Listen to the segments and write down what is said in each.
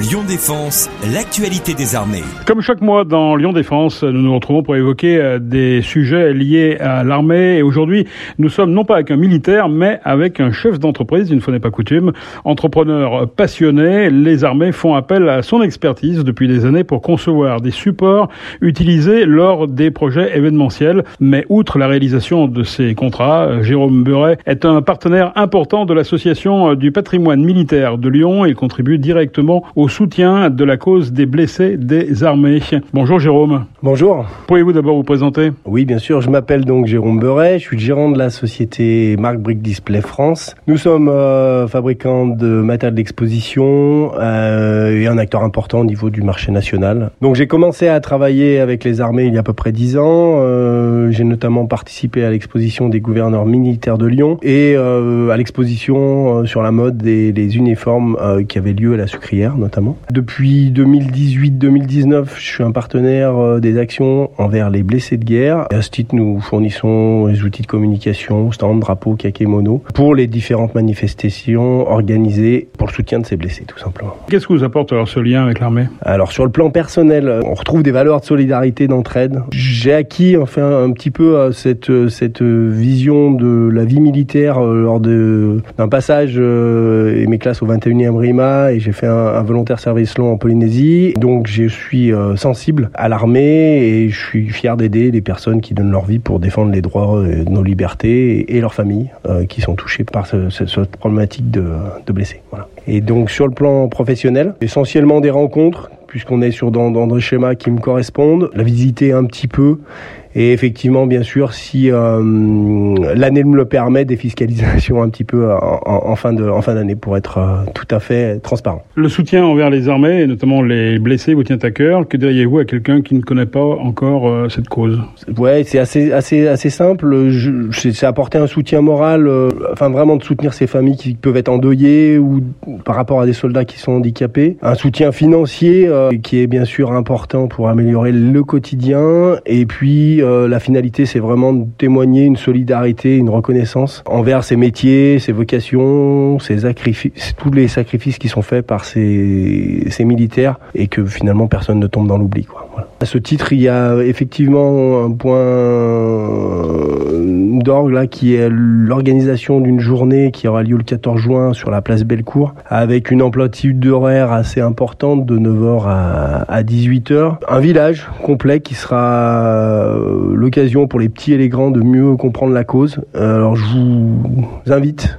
Lyon Défense, l'actualité des armées. Comme chaque mois dans Lyon Défense, nous nous retrouvons pour évoquer euh, des sujets liés à l'armée. Et aujourd'hui, nous sommes non pas avec un militaire, mais avec un chef d'entreprise, une fois n'est pas coutume, entrepreneur passionné. Les armées font appel à son expertise depuis des années pour concevoir des supports utilisés lors des projets événementiels. Mais outre la réalisation de ces contrats, euh, Jérôme Beuret est un partenaire important de l'association du patrimoine militaire de Lyon. Il contribue directement au soutien de la cause des blessés des armées. Bonjour Jérôme. Bonjour. Pourriez-vous d'abord vous présenter? Oui, bien sûr. Je m'appelle donc Jérôme Beuret. Je suis le gérant de la société Marc Brick Display France. Nous sommes euh, fabricants de matériel d'exposition euh, et un acteur important au niveau du marché national. Donc j'ai commencé à travailler avec les armées il y a à peu près dix ans. Euh, j'ai notamment participé à l'exposition des gouverneurs militaires de Lyon et euh, à l'exposition sur la mode des les uniformes qui avaient lieu à la sucrière notamment. Depuis 2018-2019, je suis un partenaire euh, des actions envers les blessés de guerre. Et à ce titre, nous fournissons les outils de communication, stand, drapeau, kakémono, pour les différentes manifestations organisées pour le soutien de ces blessés, tout simplement. Qu'est-ce que vous apporte alors ce lien avec l'armée? Alors sur le plan personnel, on retrouve des valeurs de solidarité, d'entraide. J'ai acquis enfin un petit peu euh, cette euh, cette vision de la vie militaire lors de d'un passage et mes classes au 21e RIMA et j'ai fait un, un volontaire service long en Polynésie. Donc je suis euh, sensible à l'armée et je suis fier d'aider les personnes qui donnent leur vie pour défendre les droits de nos libertés et leurs familles euh, qui sont touchées par ce, ce, cette problématique de, blessés. Et donc sur le plan professionnel, essentiellement des rencontres puisqu'on est sur dans, dans des schémas qui me correspondent, la visiter un petit peu et effectivement, bien sûr, si euh, l'année me le permet, des fiscalisations un petit peu en, en fin de en fin d'année pour être euh, tout à fait transparent. Le soutien envers les armées, et notamment les blessés, vous tient à cœur. Que diriez-vous à quelqu'un qui ne connaît pas encore euh, cette cause? Ouais, c'est assez assez assez simple. C'est apporter un soutien moral, euh, enfin vraiment de soutenir ces familles qui peuvent être endeuillées ou par rapport à des soldats qui sont handicapés. Un soutien financier euh, qui est bien sûr important pour améliorer le quotidien et puis euh, la finalité, c'est vraiment de témoigner une solidarité, une reconnaissance envers ces métiers, ces vocations, ces sacrifices, tous les sacrifices qui sont faits par ces, ces militaires et que finalement personne ne tombe dans l'oubli. À ce titre, il y a effectivement un point d'orgue là qui est l'organisation d'une journée qui aura lieu le 14 juin sur la place Bellecour avec une amplitude d'horaire assez importante de 9h à, à 18h. Un village complet qui sera l'occasion pour les petits et les grands de mieux comprendre la cause. Alors je vous invite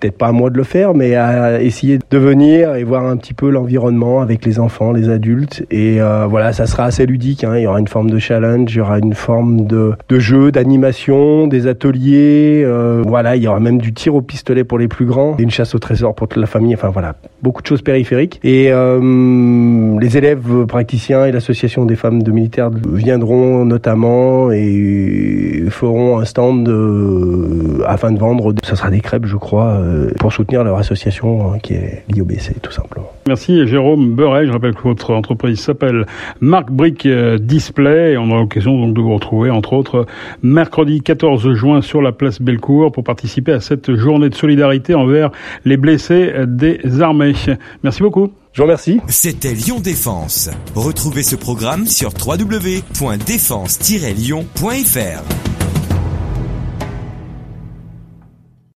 peut-être pas à moi de le faire, mais à essayer de venir et voir un petit peu l'environnement avec les enfants, les adultes. Et euh, voilà, ça sera assez ludique. Hein. Il y aura une forme de challenge, il y aura une forme de, de jeu, d'animation, des ateliers. Euh, voilà, il y aura même du tir au pistolet pour les plus grands, et une chasse au trésor pour toute la famille. Enfin voilà, beaucoup de choses périphériques. Et euh, les élèves praticiens et l'association des femmes de militaires viendront notamment et feront un stand de, afin de vendre. Ça sera des crêpes, je crois pour soutenir leur association qui est l'IOBC tout simplement. Merci Jérôme Beuret. Je rappelle que votre entreprise s'appelle Marc Brick Display et on aura l'occasion donc de vous retrouver entre autres mercredi 14 juin sur la place Bellecour pour participer à cette journée de solidarité envers les blessés des armées. Merci beaucoup. Je vous remercie. C'était Lyon Défense. Retrouvez ce programme sur www.défense-lyon.fr.